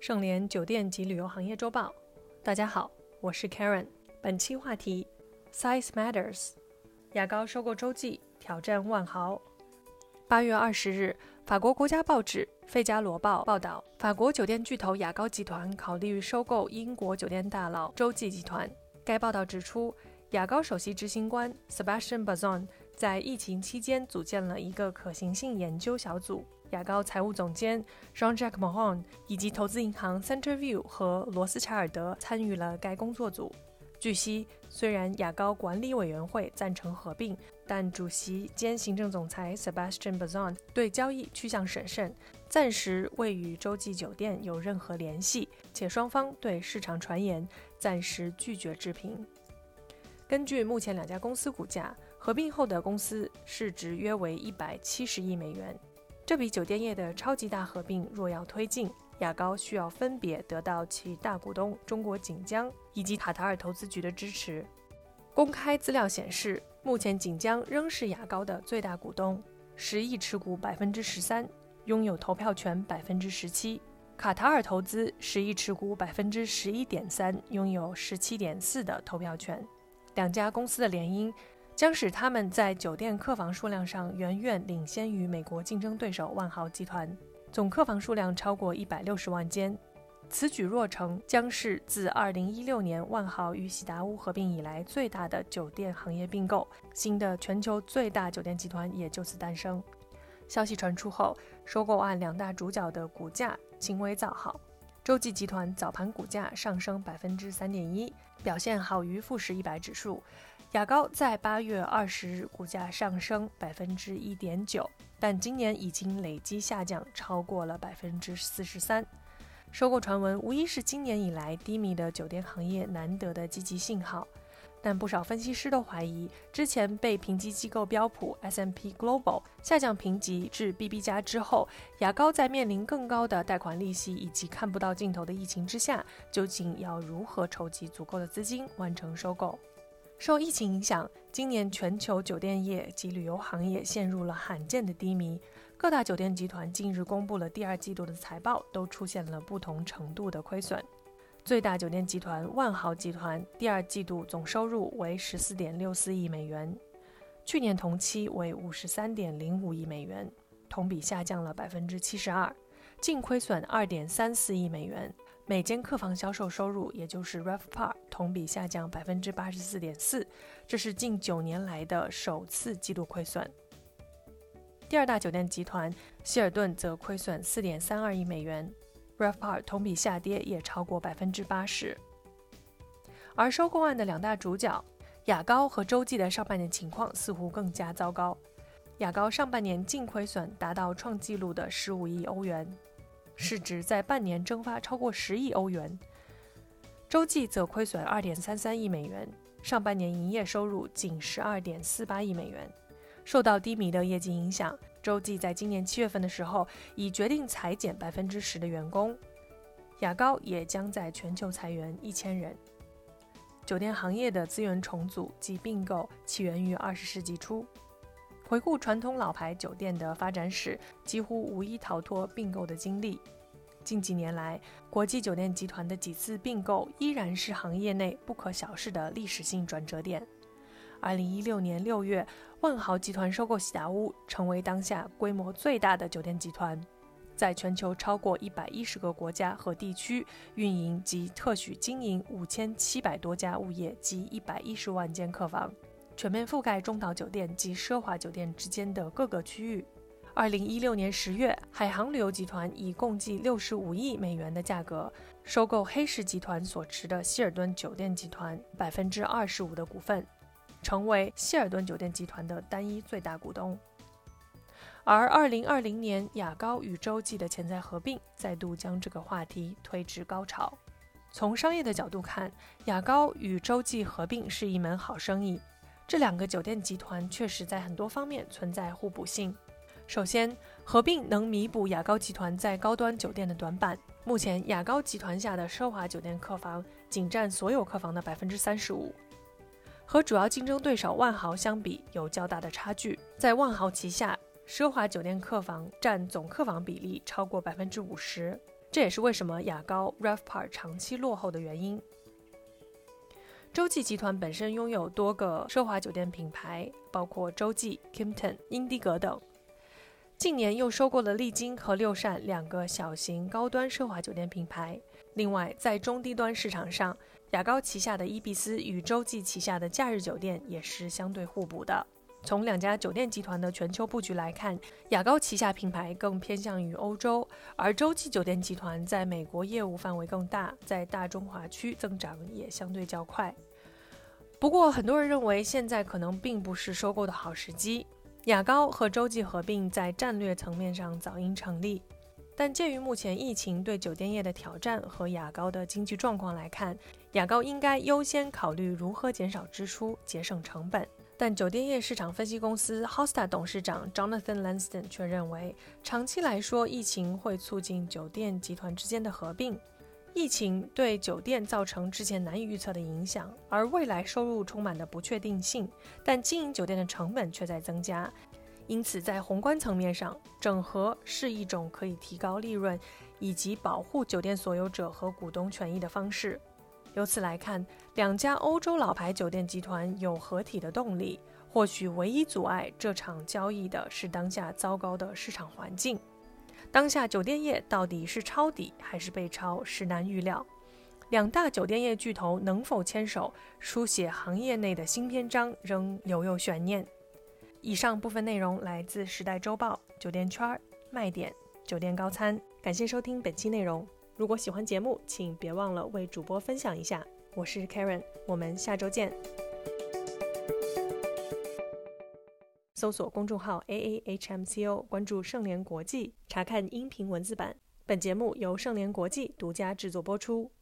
盛联酒店及旅游行业周报，大家好，我是 Karen。本期话题：Size Matters。雅高收购洲际，挑战万豪。八月二十日，法国国家报纸《费加罗报》报道，法国酒店巨头雅高集团考虑收购英国酒店大佬洲际集团。该报道指出，雅高首席执行官 Sebastian Bazon 在疫情期间组建了一个可行性研究小组。雅高财务总监 Jean-Jacques Morin 以及投资银行 Centerview 和罗斯柴尔德参与了该工作组。据悉，虽然雅高管理委员会赞成合并，但主席兼行政总裁 Sebastian Bazon 对交易趋向审慎，暂时未与洲际酒店有任何联系，且双方对市场传言暂时拒绝置评。根据目前两家公司股价，合并后的公司市值约为一百七十亿美元。这笔酒店业的超级大合并若要推进，雅高需要分别得到其大股东中国锦江以及卡塔尔投资局的支持。公开资料显示，目前锦江仍是雅高的最大股东，十亿持股百分之十三，拥有投票权百分之十七；卡塔尔投资十亿持股百分之十一点三，拥有十七点四的投票权。两家公司的联姻。将使他们在酒店客房数量上远远领先于美国竞争对手万豪集团，总客房数量超过一百六十万间。此举若成，将是自二零一六年万豪与喜达屋合并以来最大的酒店行业并购，新的全球最大酒店集团也就此诞生。消息传出后，收购案两大主角的股价轻微造好，洲际集团早盘股价上升百分之三点一，表现好于富时一百指数。雅高在八月二十日股价上升百分之一点九，但今年已经累计下降超过了百分之四十三。收购传闻无疑是今年以来低迷的酒店行业难得的积极信号，但不少分析师都怀疑，之前被评级机构标普 S M P Global 下降评级至 BB 加之后，雅高在面临更高的贷款利息以及看不到尽头的疫情之下，究竟要如何筹集足够的资金完成收购？受疫情影响，今年全球酒店业及旅游行业陷入了罕见的低迷。各大酒店集团近日公布了第二季度的财报，都出现了不同程度的亏损。最大酒店集团万豪集团第二季度总收入为十四点六四亿美元，去年同期为五十三点零五亿美元，同比下降了百分之七十二，净亏损二点三四亿美元。每间客房销售收入，也就是 RevPAR，同比下降百分之八十四点四，这是近九年来的首次季度亏损。第二大酒店集团希尔顿则亏损四点三二亿美元，RevPAR 同比下跌也超过百分之八十。而收购案的两大主角雅高和洲际的上半年情况似乎更加糟糕，雅高上半年净亏损达到创纪录的十五亿欧元。市值在半年蒸发超过十亿欧元，洲际则亏损二点三三亿美元，上半年营业收入仅十二点四八亿美元。受到低迷的业绩影响，洲际在今年七月份的时候已决定裁减百分之十的员工，雅高也将在全球裁员一千人。酒店行业的资源重组及并购起源于二十世纪初。回顾传统老牌酒店的发展史，几乎无一逃脱并购的经历。近几年来，国际酒店集团的几次并购依然是行业内不可小视的历史性转折点。二零一六年六月，万豪集团收购喜达屋，成为当下规模最大的酒店集团，在全球超过一百一十个国家和地区运营及特许经营五千七百多家物业及一百一十万间客房。全面覆盖中岛酒店及奢华酒店之间的各个区域。二零一六年十月，海航旅游集团以共计六十五亿美元的价格收购黑石集团所持的希尔顿酒店集团百分之二十五的股份，成为希尔顿酒店集团的单一最大股东。而二零二零年雅高与洲际的潜在合并，再度将这个话题推至高潮。从商业的角度看，雅高与洲际合并是一门好生意。这两个酒店集团确实在很多方面存在互补性。首先，合并能弥补雅高集团在高端酒店的短板。目前，雅高集团下的奢华酒店客房仅占所有客房的百分之三十五，和主要竞争对手万豪相比有较大的差距。在万豪旗下，奢华酒店客房占总客房比例超过百分之五十，这也是为什么雅高 RevPAR 长期落后的原因。洲际集团本身拥有多个奢华酒店品牌，包括洲际、Kimpton、英迪格等。近年又收购了丽晶和六善两个小型高端奢华酒店品牌。另外，在中低端市场上，雅高旗下的伊比斯与洲际旗下的假日酒店也是相对互补的。从两家酒店集团的全球布局来看，雅高旗下品牌更偏向于欧洲，而洲际酒店集团在美国业务范围更大，在大中华区增长也相对较快。不过，很多人认为现在可能并不是收购的好时机。雅高和洲际合并在战略层面上早应成立，但鉴于目前疫情对酒店业的挑战和雅高的经济状况来看，雅高应该优先考虑如何减少支出、节省成本。但酒店业市场分析公司 Hosta 董事长 Jonathan Lanston 却认为，长期来说，疫情会促进酒店集团之间的合并。疫情对酒店造成之前难以预测的影响，而未来收入充满的不确定性，但经营酒店的成本却在增加。因此，在宏观层面上，整合是一种可以提高利润以及保护酒店所有者和股东权益的方式。由此来看，两家欧洲老牌酒店集团有合体的动力。或许唯一阻碍这场交易的是当下糟糕的市场环境。当下酒店业到底是抄底还是被抄，实难预料。两大酒店业巨头能否牵手书写行业内的新篇章，仍留有悬念。以上部分内容来自《时代周报》酒店圈卖点酒店高餐。感谢收听本期内容。如果喜欢节目，请别忘了为主播分享一下。我是 Karen，我们下周见。搜索公众号 A A H M C O，关注盛联国际，查看音频文字版。本节目由盛联国际独家制作播出。